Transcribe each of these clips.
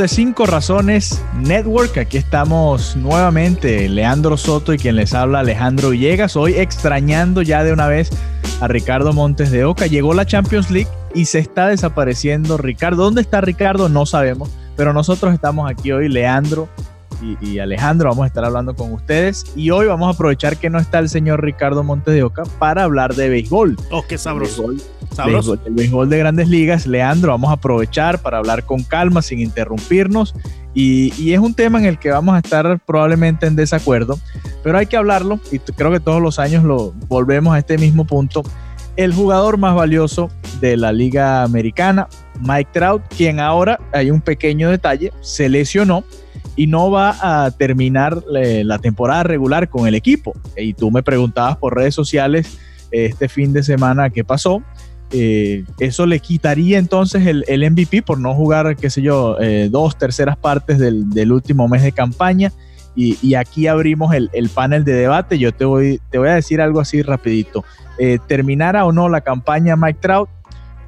de Cinco Razones Network. Aquí estamos nuevamente, Leandro Soto y quien les habla, Alejandro Villegas. Hoy extrañando ya de una vez a Ricardo Montes de Oca. Llegó la Champions League y se está desapareciendo Ricardo. ¿Dónde está Ricardo? No sabemos, pero nosotros estamos aquí hoy, Leandro y, Alejandro, vamos a estar hablando con ustedes. Y hoy vamos a aprovechar que no está el señor Ricardo Montes de Oca para hablar de béisbol. Oh, qué sabroso. El béisbol de grandes ligas. Leandro, vamos a aprovechar para hablar con calma, sin interrumpirnos. Y, y, es un tema en el que vamos a estar probablemente en desacuerdo, pero hay que hablarlo y creo que todos los años lo volvemos a este mismo punto. El jugador más valioso de la liga americana, Mike Trout, quien ahora, hay un pequeño detalle, se lesionó y no va a terminar eh, la temporada regular con el equipo. Y tú me preguntabas por redes sociales este fin de semana qué pasó. Eh, eso le quitaría entonces el, MVP por no jugar, qué sé yo, eh, dos terceras partes del, último mes de campaña. Y, aquí abrimos el, panel de debate. Yo te voy, te voy a decir algo así rapidito. terminara o no la campaña Mike Trout,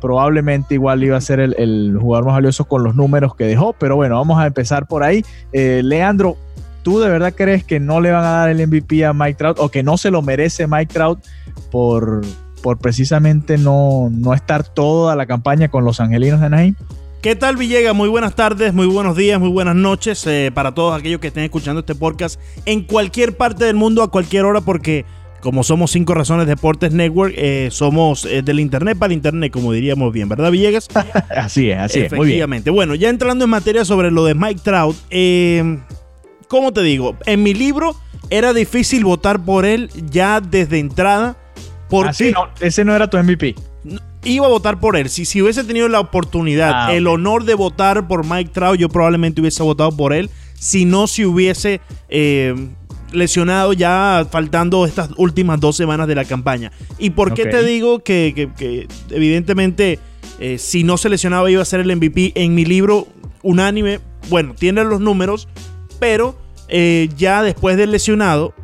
probablemente igual iba a ser el, jugador más valioso con los números que dejó, pero bueno, vamos a empezar por ahí. Eh, Leandro, ¿tú de verdad crees que no le van a dar el MVP a Mike Trout o que no se lo merece Mike Trout por, por precisamente no, no estar toda la campaña con los angelinos de Anaheim? ¿Qué tal Villega? Muy buenas tardes, muy buenos días, muy buenas noches eh, para todos aquellos que estén escuchando este podcast en cualquier parte del mundo a cualquier hora porque como somos Cinco Razones Deportes Network, eh, somos eh, del Internet para el Internet, como diríamos bien, ¿verdad, Villegas? así es, así es. Muy bien. Bueno, ya entrando en materia sobre lo de Mike Trout, eh, ¿cómo te digo? En mi libro era difícil votar por él ya desde entrada. Porque Así no, ese no era tu MVP. Iba a votar por él. Si, si hubiese tenido la oportunidad, ah, el honor de votar por Mike Trout, yo probablemente hubiese votado por él. Si no, si hubiese lesionado ya faltando estas últimas dos semanas de la campaña. ¿Y por qué te digo que, evidentemente eh, si no se lesionaba iba a ser el MVP en mi libro unánime? Bueno, tiene los números, pero eh, ya después del lesionado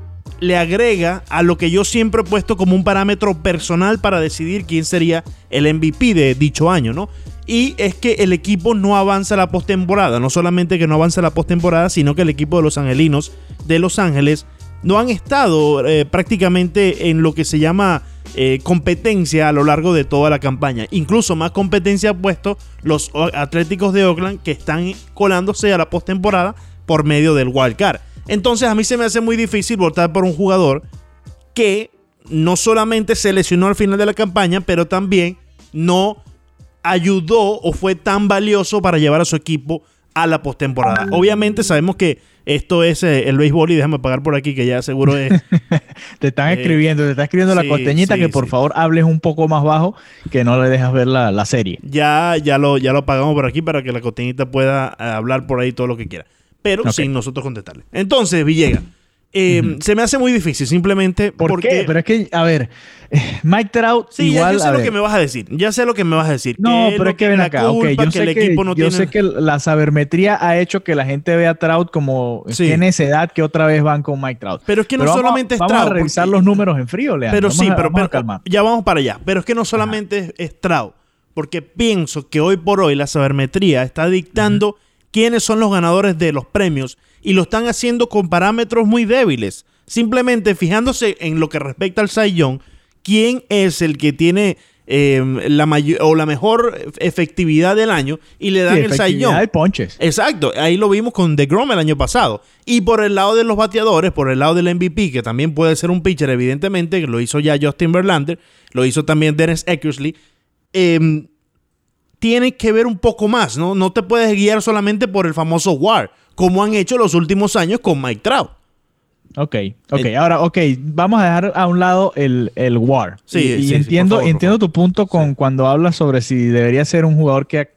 le agrega a lo que yo siempre he puesto como un parámetro personal para decidir quién sería el MVP de dicho año, ¿no? Y es que el equipo no avanza la postemporada. No solamente que no avanza la postemporada, sino que el equipo de los Angelinos de Los Ángeles no han estado eh, prácticamente en lo que se llama eh, competencia a lo largo de toda la campaña. Incluso más competencia han puesto los Atléticos de Oakland que están colándose a la postemporada por medio del wild card. Entonces a mí se me hace muy difícil votar por un jugador que no solamente se lesionó al final de la campaña, pero también no ayudó o fue tan valioso para llevar a su equipo a la postemporada. Obviamente sabemos que esto es eh, el béisbol y déjame pagar por aquí que ya seguro es... te están eh, escribiendo, te está escribiendo la costeñita que por favor hables un poco más bajo que no le dejas ver la, serie. Ya, ya, lo, ya lo pagamos por aquí para que la costeñita pueda eh, hablar por ahí todo lo que quiera. Pero sin nosotros contestarle. Entonces, Villega. Eh, se me hace muy difícil, simplemente ¿Por porque... Qué? Pero es que, a ver, Mike Trout sí, igual... Ya, yo sé lo que me vas a decir, ya sé lo que me vas a decir. No, pero es que ven acá, okay, yo, sé, que, yo sé que la sabermetría ha hecho que la gente vea a Trout como tiene esa edad que otra vez van con Mike Trout. Pero es que no solamente es Trout. Vamos a revisar los números en frío, Leandro. Pero sí, pero, ya vamos para allá. Pero es que no solamente es, Trout, porque pienso que hoy por hoy la sabermetría está dictando quiénes son los ganadores de los premios y lo están haciendo con parámetros muy débiles. Simplemente fijándose en lo que respecta al Young, quién es el que tiene em, la mayor o la mejor efectividad del año y le dan el Young. de ponches. Exacto, ahí lo vimos con DeGrom el año pasado. Y por el lado de los bateadores, por el lado del MVP, que también puede ser un pitcher, evidentemente, que lo hizo ya Justin Verlander, lo hizo también Dennis Eckersley. Eh, tiene que ver un poco más, ¿no? No te puedes guiar solamente por el famoso WAR, como han hecho los últimos años con Mike Trout. Ok, ok, ahora, ok, vamos a dejar a un lado el, el WAR. Sí, y, entiendo, entiendo tu punto con cuando hablas sobre si debería ser un jugador que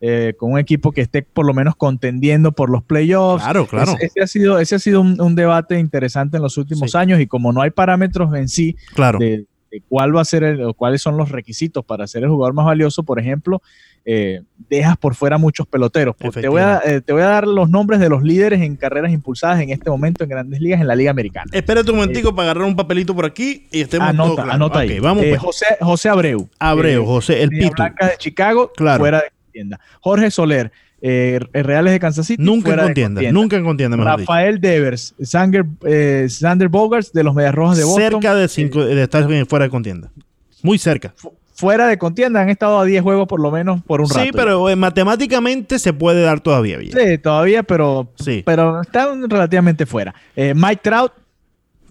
eh, con un equipo que esté por lo menos contendiendo por los playoffs. Claro, claro. ese ha sido, ese ha sido un, debate interesante en los últimos años y como no hay parámetros en sí claro. de, cuál va a ser el, o cuáles son los requisitos para ser el jugador más valioso, por ejemplo, eh, dejas por fuera muchos peloteros. Te voy, a, eh, te voy a dar los nombres de los líderes en carreras impulsadas en este momento en grandes ligas en la Liga Americana. Espérate un momentico para agarrar un papelito por aquí y estemos anota, Anota ahí. Vamos eh, pues. José, José Abreu. Abreu, José, el Pito. Blanca de Chicago, claro. fuera de tienda. Jorge Soler, eh, Reales de Kansas City. Nunca en contienda, nunca en contienda. Rafael Devers, Sander, eh, Sander Bogarts de los Medias Rojas de Boston. Cerca de, cinco, de estar fuera de contienda. Muy cerca. fuera de contienda, han estado a 10 juegos por lo menos por un rato. Sí, pero eh, matemáticamente se puede dar todavía. Bien. Sí, todavía, pero, sí. pero están relativamente fuera. Mike Trout,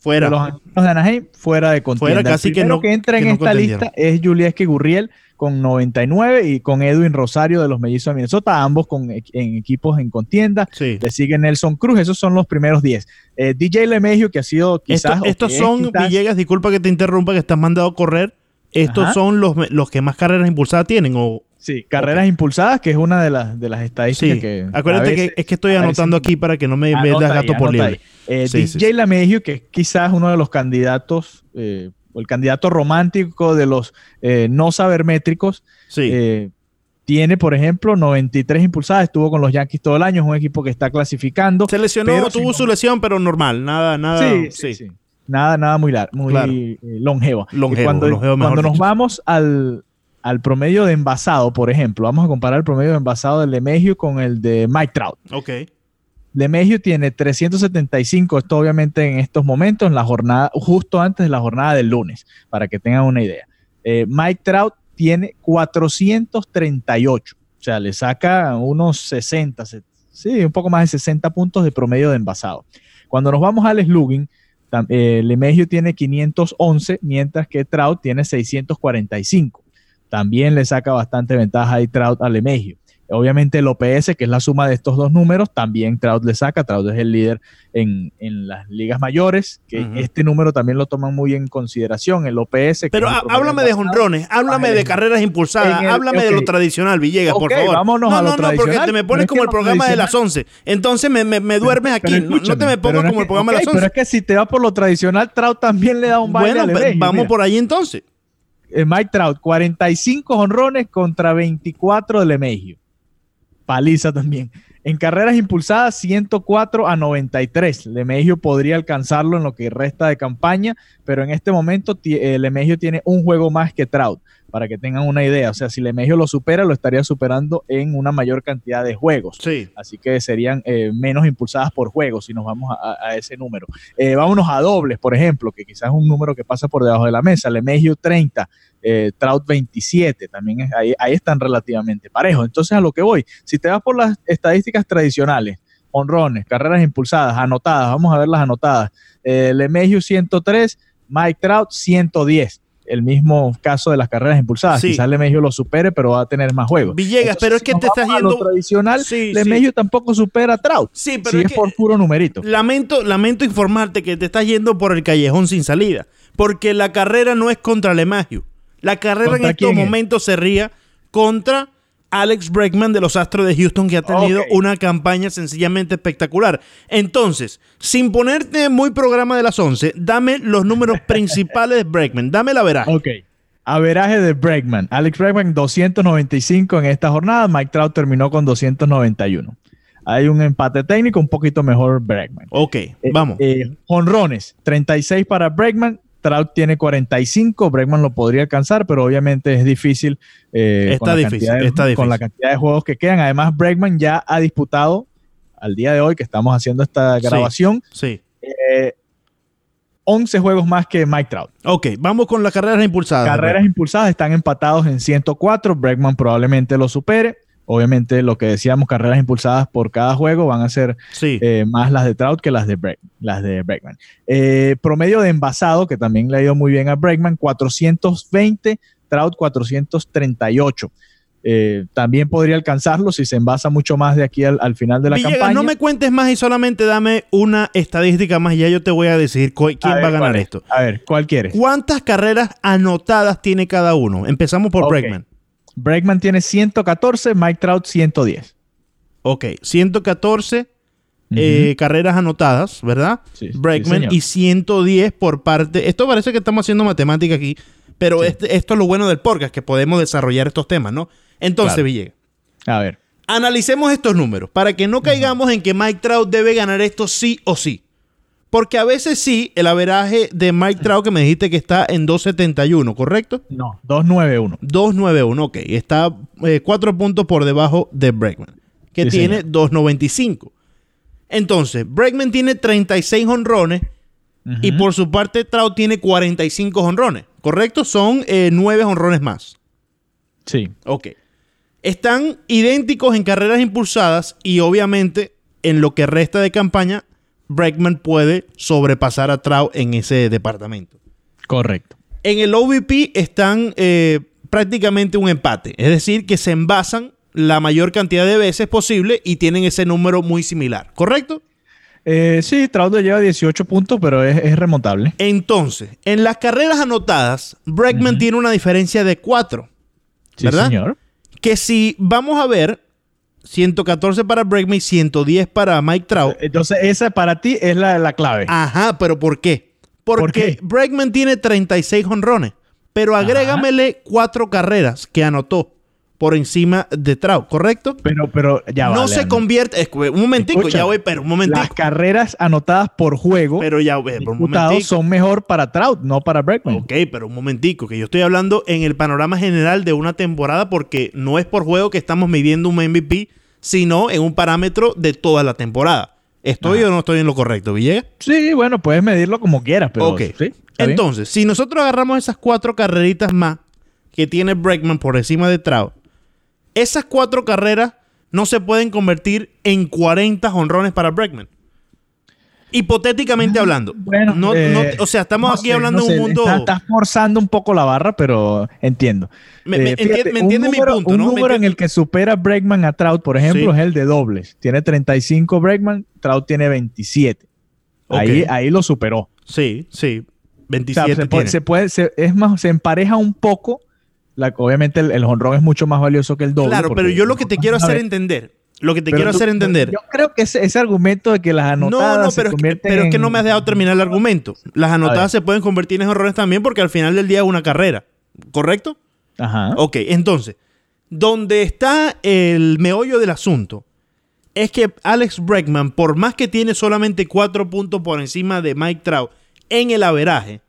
fuera. los de Anaheim, fuera de contienda. Fuera casi que no. que entra en esta lista es Julieski Gurriel con 99 y con Edwin Rosario de los Mellizos de Minnesota, ambos con, en equipos en contienda. Le sigue Nelson Cruz, esos son los primeros 10. Eh, DJ Lemegio, que ha sido quizás... estos son, Villegas, disculpa que te interrumpa, que estás mandado a correr. ¿Estos son los, los que más carreras impulsadas tienen? O, Sí, carreras impulsadas, que es una de las, de las estadísticas que. Acuérdate que es que estoy anotando aquí para que no me veas gato por libre. Eh, DJ Lemegio, que es quizás uno de los candidatos eh, el candidato romántico de los eh, no sabermétricos, eh, tiene, por ejemplo, 93 impulsadas, estuvo con los Yankees todo el año, es un equipo que está clasificando. Se lesionó, tuvo su lesión, pero normal, nada, nada. Sí, sí, Nada, nada muy, largo, muy eh, longevo. cuando, nos vamos al, promedio de envasado, por ejemplo, vamos a comparar el promedio de envasado del Lemegio con el de Mike Trout. Ok. Lemegio tiene 375, esto obviamente en estos momentos, en la jornada, justo antes de la jornada del lunes, para que tengan una idea. Eh, Mike Trout tiene 438, o sea, le saca unos 60, sí, un poco más de 60 puntos de promedio de envasado. Cuando nos vamos al slugging, eh, Lemegio tiene 511, mientras que Trout tiene 645. También le saca bastante ventaja ahí Trout a Lemegio. Obviamente el OPS, que es la suma de estos dos números, también Trout le saca. Trout es el líder en, las ligas mayores, que este número también lo toman muy en consideración, el OPS. Pero háblame de jonrones, háblame de carreras impulsadas, háblame de lo tradicional, Villegas, por favor. Vámonos no, a lo no, no, porque te me pones como el programa de las 11. Entonces me, me, duermes aquí. no, te me pongas como el programa de las 11. Pero es que si te vas por lo tradicional, Trout también le da un baile Bueno, vamos por ahí entonces. Eh, Mike Trout, 45 honrones contra 24 de Lemegio paliza también. En carreras impulsadas, 104 a 93. Lemegio podría alcanzarlo en lo que resta de campaña, pero en este momento eh, Lemegio tiene un juego más que Trout, para que tengan una idea. O sea, si Lemegio lo supera, lo estaría superando en una mayor cantidad de juegos. Sí. Así que serían eh, menos impulsadas por juego si nos vamos a, ese número. Eh, vámonos a dobles, por ejemplo, que quizás es un número que pasa por debajo de la mesa. Lemegio 30, eh, Trout 27, también es, ahí, ahí están relativamente parejos. Entonces a lo que voy, si te vas por las estadísticas tradicionales, honrones, carreras impulsadas, anotadas, vamos a ver las anotadas, eh, 103, Mike Trout 110 el mismo caso de las carreras impulsadas. Sí. Quizás Lemegio lo supere, pero va a tener más juegos. Villegas, pero es que te estás yendo. tradicional, sí, Lemegio tampoco supera a Trout. Sí, pero es, por puro numerito. Lamento, lamento informarte que te estás yendo por el callejón sin salida. Porque la carrera no es contra Lemegio. La carrera en estos momentos se ría contra Alex Bregman de los Astros de Houston, que ha tenido una campaña sencillamente espectacular. Entonces, sin ponerte muy programa de las 11, dame los números principales de Bregman. Dame la veraje. Ok. Averaje de Bregman. Alex Bregman 295 en esta jornada. Mike Trout terminó con 291. Hay un empate técnico, un poquito mejor Bregman. Ok, eh, vamos. Eh, honrones, 36 para Bregman, Trout tiene 45, Bregman lo podría alcanzar, pero obviamente es difícil, eh, con, la difícil, con la cantidad de juegos que quedan. Además, Bregman ya ha disputado al día de hoy que estamos haciendo esta grabación. Sí. 11 eh, juegos más que Mike Trout. Ok, vamos con las carreras impulsadas. Carreras impulsadas están empatados en 104. Bregman probablemente lo supere. Obviamente, lo que decíamos, carreras impulsadas por cada juego van a ser eh, más las de Trout que las de, las de Bregman. Eh, promedio de envasado, que también le ha ido muy bien a Bregman, 420, Trout 438. Eh, también podría alcanzarlo si se envasa mucho más de aquí al, final de la campaña. No me cuentes más y solamente dame una estadística más y ya yo te voy a decir quién va a ganar esto. A ver, ¿cuál quieres? ¿Cuántas carreras anotadas tiene cada uno? Empezamos por Bregman. Bregman tiene 114, Mike Trout 110. Ok, 114 eh, carreras anotadas, ¿verdad? Sí, Bregman y 110 por parte. Esto parece que estamos haciendo matemática aquí, pero este, esto es lo bueno del podcast, que podemos desarrollar estos temas, ¿no? Entonces, Villegas. A ver. Analicemos estos números para que no caigamos en que Mike Trout debe ganar esto sí o sí. Porque a veces sí, el averaje de Mike Trout que me dijiste que está en 271, ¿correcto? No, 291. 291, ok. Está eh, cuatro puntos por debajo de Bregman. que tiene 2.95. Entonces, Bregman tiene 36 honrones y por su parte Trout tiene 45 honrones, ¿correcto? Son 9 eh, honrones más. Sí. Ok. Están idénticos en carreras impulsadas y obviamente en lo que resta de campaña, Bregman puede sobrepasar a Trout en ese departamento. Correcto. En el OVP están eh, prácticamente un empate, es decir, que se envasan la mayor cantidad de veces posible y tienen ese número muy similar, ¿correcto? Eh, sí, Trout lleva 18 puntos, pero es, remontable. Entonces, en las carreras anotadas, Bregman tiene una diferencia de 4. ¿Verdad? señor. Que si vamos a ver, 114 para Bregman y 110 para Mike Trout. Entonces, esa para ti es la, clave. Ajá, pero ¿por qué? Porque Bregman tiene 36 honrones, pero agrégamele cuatro carreras que anotó por encima de Trout, ¿correcto? Pero, pero ya No se convierte. un momentico, ya voy, pero un momentico. Las carreras anotadas por juego. Pero ya voy, por un son mejor para Trout, no para Bregman. Ok, pero un momentico, que yo estoy hablando en el panorama general de una temporada porque no es por juego que estamos midiendo un MVP, sino en un parámetro de toda la temporada. ¿Estoy o no estoy en lo correcto, Villegas? Sí, bueno, puedes medirlo como quieras, pero. Ok. Entonces, si nosotros agarramos esas cuatro carreritas más que tiene Bregman por encima de Trout esas cuatro carreras no se pueden convertir en 40 honrones para Bregman. Hipotéticamente hablando. Bueno, no, eh, o sea, estamos aquí hablando de un mundo. Estás forzando un poco la barra, pero entiendo. Me, eh, entiende mi punto, un ¿no? número en el que supera Bregman a Trout, por ejemplo, es el de dobles. Tiene 35 Bregman, Trout tiene 27. Ahí, ahí lo superó. Sí, sí. 27. se, puede, es más, se empareja un poco obviamente el, el honrón es mucho más valioso que el doble. Claro, pero yo lo que te quiero hacer entender, lo que te quiero hacer entender. Yo creo que ese, ese, argumento de que las anotadas. No, no, pero, se es que, pero es que no me has dejado terminar el argumento. Las anotadas se pueden convertir en honrones también porque al final del día es una carrera. ¿Correcto? Ajá. Ok, entonces, donde está el meollo del asunto es que Alex Bregman, por más que tiene solamente cuatro puntos por encima de Mike Trout en el averaje,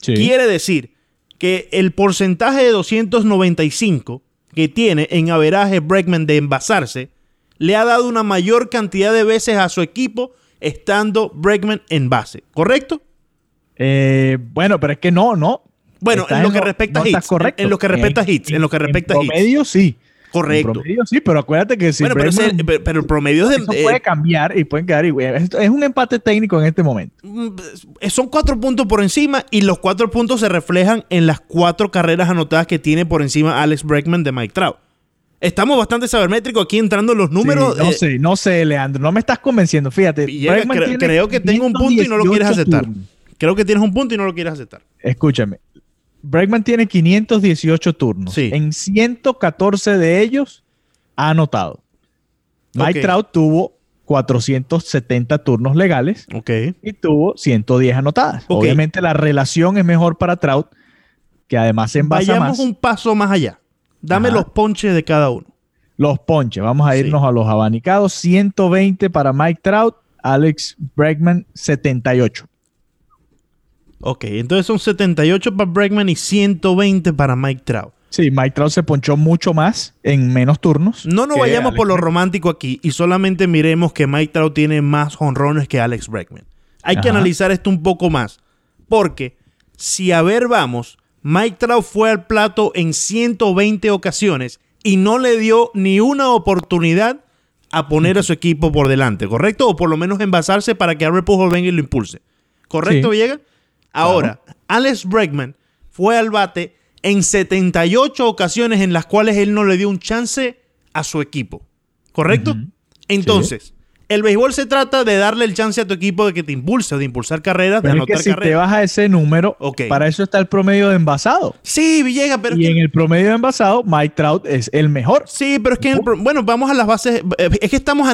quiere decir que el porcentaje de 295 que tiene en averaje Bregman de envasarse le ha dado una mayor cantidad de veces a su equipo estando Bregman en base, ¿correcto? Eh, bueno, pero es que no, no. Bueno, en lo, que respecta a hits, en, lo que respecta a hits, en lo que respecta a hits. sí. Correcto. promedio sí, pero acuérdate que si bueno, pero, el promedio es de, puede cambiar y pueden quedar igual. Es un empate técnico en este momento. Mm, son cuatro puntos por encima y los cuatro puntos se reflejan en las cuatro carreras anotadas que tiene por encima Alex Bregman de Mike Trout. Estamos bastante sabermétricos aquí entrando en los números. no sé, no sé, Leandro. No me estás convenciendo. Fíjate. creo que tengo un punto y no lo quieres aceptar. Creo que tienes un punto y no lo quieres aceptar. Escúchame. Bregman tiene 518 turnos. En 114 de ellos ha anotado. Mike Trout tuvo 470 turnos legales y tuvo 110 anotadas. Obviamente la relación es mejor para Trout, que además se envasa Vayamos un paso más allá. Dame los ponches de cada uno. Los ponches. Vamos a irnos a los abanicados. 120 para Mike Trout, Alex Bregman 78. Ok, entonces son 78 para Bregman y 120 para Mike Trout. Sí, Mike Trout se ponchó mucho más en menos turnos. No nos vayamos por lo romántico aquí y solamente miremos que Mike Trout tiene más honrones que Alex Bregman. Hay que analizar esto un poco más. Porque si a ver vamos, Mike Trout fue al plato en 120 ocasiones y no le dio ni una oportunidad a poner a su equipo por delante, ¿correcto? O por lo menos envasarse para que Albert Pujols venga y lo impulse. ¿Correcto, sí. Ahora, Alex Bregman fue al bate en 78 ocasiones en las cuales él no le dio un chance a su equipo. ¿Correcto? Entonces, el béisbol se trata de darle el chance a tu equipo de que te impulse, de impulsar carreras, de anotar es que si te vas a ese número, para eso está el promedio de envasado. Sí, Villegas, pero. Y en el promedio de envasado, Mike Trout es el mejor. Sí, pero es que. bueno, vamos a las bases. Eh, es que estamos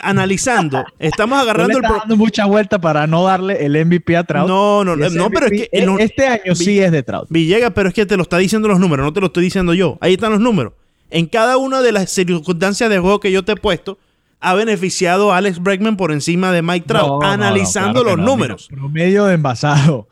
analizando. estamos agarrando el. dando mucha vuelta para no darle el MVP a Trout. No, no, no, pero es que. este año sí es de Trout. Villegas, pero es que te lo está diciendo los números, no te lo estoy diciendo yo. Ahí están los números. En cada una de las circunstancias de juego que yo te he puesto ha beneficiado a Alex Bregman por encima de Mike Trout, analizando los números. promedio de envasado.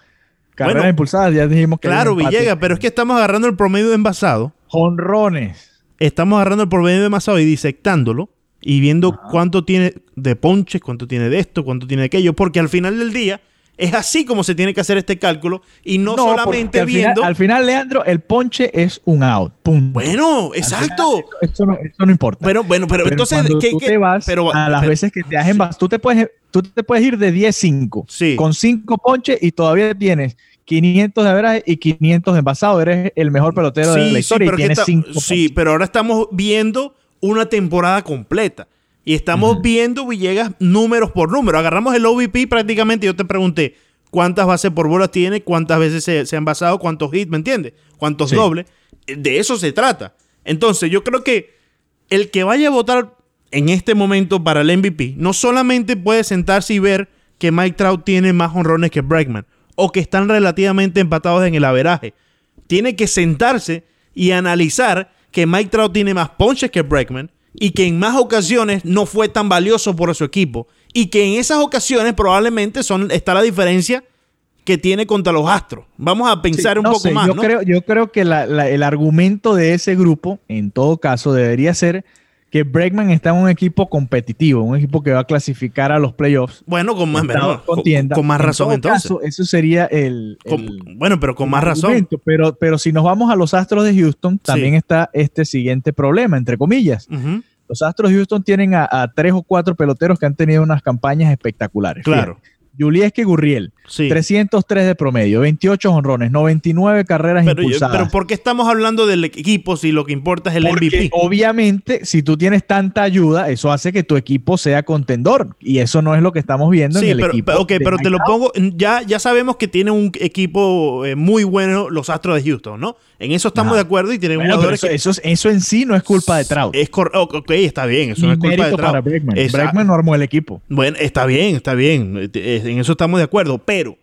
Carreras impulsadas, ya dijimos que. Claro, Villegas, pero es que estamos agarrando el promedio de envasado. Honrones. Estamos agarrando el promedio de envasado y disectándolo. y viendo cuánto tiene de ponches, cuánto tiene de esto, cuánto tiene de aquello, porque al final del día es así como se tiene que hacer este cálculo y no, solamente viendo. al final, Leandro, el ponche es un out. Bueno, exacto. eso, no, importa. Pero bueno, pero, entonces. tú te vas pero, a las veces que te has envasado, tú te puedes, tú te puedes ir de 10-5 con 5 ponches y todavía tienes 500 de average y 500 de envasado. Eres el mejor pelotero de la historia y tienes 5 Sí, pero ahora estamos viendo una temporada completa. Y estamos viendo Villegas números por número. Agarramos el OVP prácticamente. Yo te pregunté cuántas bases por bolas tiene, cuántas veces se, han basado, cuántos hits, ¿me entiendes? Cuántos dobles. De eso se trata. Entonces, yo creo que el que vaya a votar en este momento para el MVP no solamente puede sentarse y ver que Mike Trout tiene más honrones que Bregman o que están relativamente empatados en el averaje. Tiene que sentarse y analizar que Mike Trout tiene más ponches que Bregman y que en más ocasiones no fue tan valioso por su equipo y que en esas ocasiones probablemente son, está la diferencia que tiene contra los Astros. Vamos a pensar un poco más. Yo, creo, yo creo que el argumento de ese grupo, en todo caso, debería ser que Bregman está en un equipo competitivo, un equipo que va a clasificar a los playoffs. Bueno, con más, con, más razón entonces. eso sería el, Bueno, pero con más razón. Pero, pero si nos vamos a los Astros de Houston, también está este siguiente problema, entre comillas. Los Astros de Houston tienen a, tres o cuatro peloteros que han tenido unas campañas espectaculares. Claro. Julieski Gurriel, 303 de promedio, 28 honrones, 99 carreras pero, impulsadas. Pero ¿por qué estamos hablando del equipo si lo que importa es el Porque Obviamente, si tú tienes tanta ayuda, eso hace que tu equipo sea contendor. Y eso no es lo que estamos viendo en el equipo. Ok, pero te lo pongo. Ya, ya sabemos que tiene un equipo eh, muy bueno los Astros de Houston, ¿no? En eso estamos de acuerdo y tienen bueno, jugadores eso, eso, en sí no es culpa de Trout. Es ok, está bien. Eso no es culpa de Trout. para Bregman. Bregman no armó el equipo. Bueno, está bien, está bien. En eso estamos de acuerdo. Pero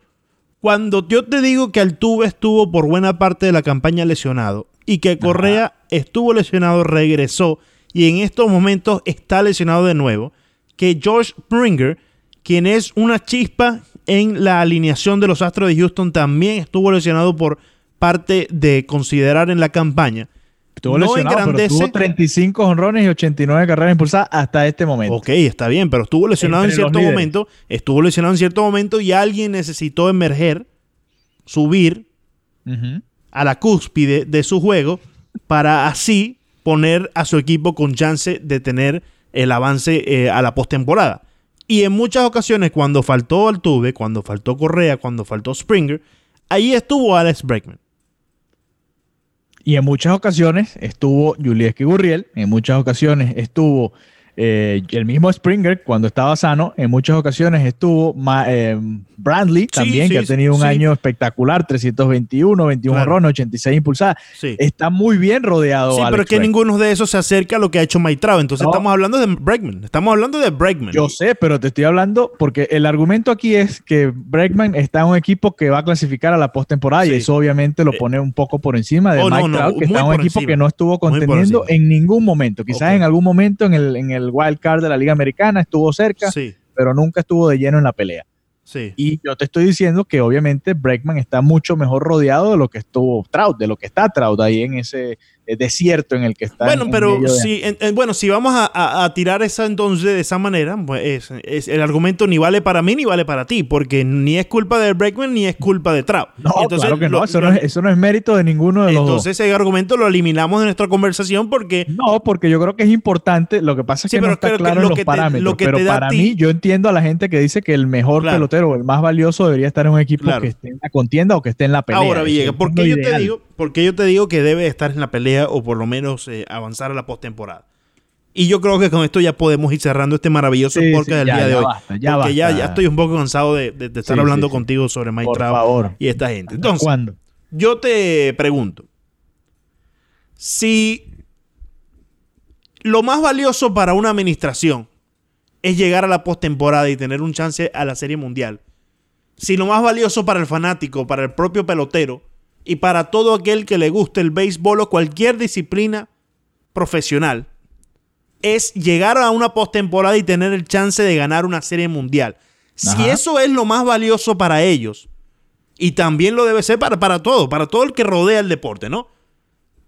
cuando yo te digo que Altuve estuvo por buena parte de la campaña lesionado y que Correa estuvo lesionado, regresó y en estos momentos está lesionado de nuevo, que George Springer, quien es una chispa en la alineación de los Astros de Houston, también estuvo lesionado por parte de considerar en la campaña. Estuvo no engrandece, tuvo 35 honrones y 89 carreras impulsadas hasta este momento. Ok, está bien, pero estuvo lesionado en cierto momento. Estuvo lesionado en cierto momento y alguien necesitó emerger, subir a la cúspide de su juego para así poner a su equipo con chance de tener el avance eh, a la postemporada. Y en muchas ocasiones, cuando faltó Altuve, cuando faltó Correa, cuando faltó Springer, ahí estuvo Alex Bregman. Y en muchas ocasiones estuvo Julieski Gurriel, en muchas ocasiones estuvo eh, el mismo Springer, cuando estaba sano, en muchas ocasiones estuvo eh, Brandley también, que ha tenido un año espectacular, 321, 21 claro. 86 impulsadas. Está muy bien rodeado. Sí, pero es que ninguno de esos se acerca a lo que ha hecho Maitrao. Entonces estamos hablando de Bregman. Estamos hablando de Bregman. Yo sé, pero te estoy hablando porque el argumento aquí es que Bregman está en un equipo que va a clasificar a la postemporada y eso obviamente lo eh, pone un poco por encima de oh, Mike que está en un equipo que no estuvo contendiendo en ningún momento. Quizás en algún momento en el, en el wild card de la Liga Americana, estuvo cerca, pero nunca estuvo de lleno en la pelea. Y yo te estoy diciendo que obviamente Breckman está mucho mejor rodeado de lo que estuvo Trout, de lo que está Trout ahí en ese, desierto en el que está. Bueno, pero si, bueno, si vamos a, tirar esa entonces de esa manera, pues es, el argumento ni vale para mí ni vale para ti, porque ni es culpa de Breckman ni es culpa de Trout. No, claro que no, eso, no es, mérito de ninguno de los Entonces ese argumento lo eliminamos de nuestra conversación porque... No, porque yo creo que es importante, lo que pasa es que no está claro en los parámetros, pero para mí yo entiendo a la gente que dice que el mejor pelotero o el más valioso debería estar en un equipo que esté en la contienda o que esté en la pelea. Ahora, Villegas, ¿por qué yo te digo, porque yo te digo que debe estar en la pelea o por lo menos eh, avanzar a la postemporada. Y yo creo que con esto ya podemos ir cerrando este maravilloso podcast del día de hoy. ya porque ya, estoy un poco cansado de, estar hablando contigo sobre Mike Trout y esta gente. Entonces, ¿cuándo? yo te pregunto, si lo más valioso para una administración es llegar a la postemporada y tener un chance a la Serie Mundial, si lo más valioso para el fanático, para el propio pelotero, y para todo aquel que le guste el béisbol o cualquier disciplina profesional es llegar a una postemporada y tener el chance de ganar una serie mundial. Si eso es lo más valioso para ellos, y también lo debe ser para, para todo, para todo el que rodea el deporte, ¿no?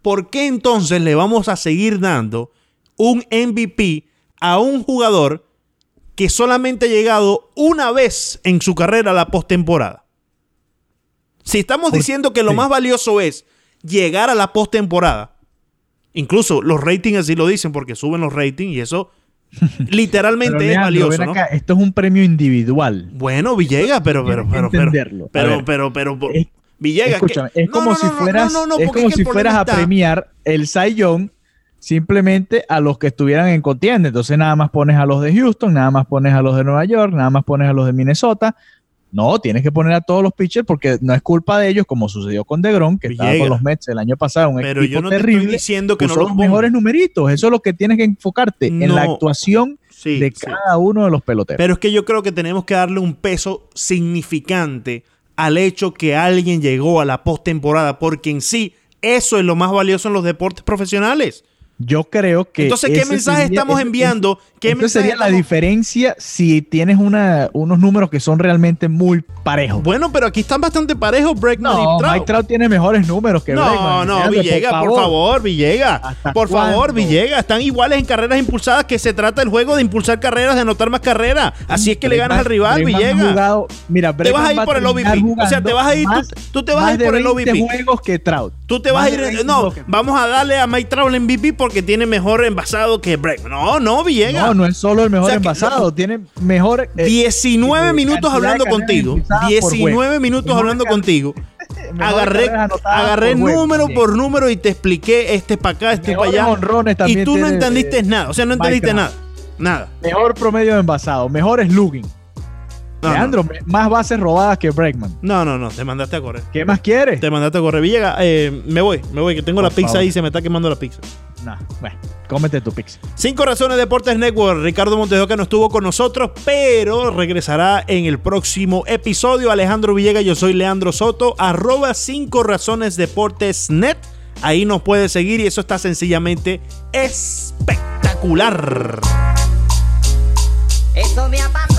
¿Por qué entonces le vamos a seguir dando un MVP a un jugador que solamente ha llegado una vez en su carrera a la postemporada. Si estamos diciendo que lo más valioso es llegar a la postemporada, incluso los ratings así lo dicen porque suben los ratings y eso literalmente es valioso. esto es un premio individual. Bueno, Villegas, pero, pero, pero, pero, pero, pero, Villegas. es como si fueras, es como si fueras a premiar el Cy Young simplemente a los que estuvieran en contienda. Entonces nada más pones a los de Houston, nada más pones a los de Nueva York, nada más pones a los de Minnesota. No, tienes que poner a todos los pitchers porque no es culpa de ellos, como sucedió con DeGrom, que estaba con los Mets el año pasado, un Pero yo no terrible. estoy diciendo que no los mejores numeritos. Eso es lo que tienes que enfocarte en la actuación de cada uno de los peloteros. Pero es que yo creo que tenemos que darle un peso significante al hecho que alguien llegó a la postemporada, porque en sí eso es lo más valioso en los deportes profesionales. Yo creo que. Entonces, ¿qué mensaje estamos enviando? ¿Qué sería la diferencia si tienes una, unos números que son realmente muy parejos? Bueno, pero aquí están bastante parejos Bregman y Trout. Mike Trout tiene mejores números que no, Bregman. No, no, Villegas, por favor, Villegas. Por favor, Villegas. Están iguales en carreras impulsadas que se trata el juego de impulsar carreras, de anotar más carreras. Así es que le ganas al rival, Villegas. mira, te vas a ir por el OVP. O sea, te vas a ir, tú, te vas a ir por el OVP. juegos que Trout. Tú te vas a ir. No, vamos a darle a Mike Trout el MVP porque tiene mejor envasado que Bregman. No, no, Villegas. No, no es solo el mejor envasado, tiene mejor. 19 eh, minutos hablando contigo. 19 minutos hablando contigo. agarré agarré número por número y te expliqué este para acá, este para allá. Y tú no entendiste nada. O sea, no entendiste nada. Nada. Mejor promedio de envasado, mejor slugging. Leandro, más bases robadas que Bregman. No, no, no, te mandaste a correr. ¿Qué más quieres? Te mandaste a correr. Villega, eh, me voy, me voy, que tengo la pizza ahí y se me está quemando la pizza. Nah, bueno, cómete tu pizza. Cinco razones Deportes Network. Ricardo Montejo no estuvo con nosotros, pero regresará en el próximo episodio. Alejandro Villega, yo soy Leandro Soto, arroba cinco razones Deportes Net. Ahí nos puede seguir y eso está sencillamente espectacular. Eso me ha pasado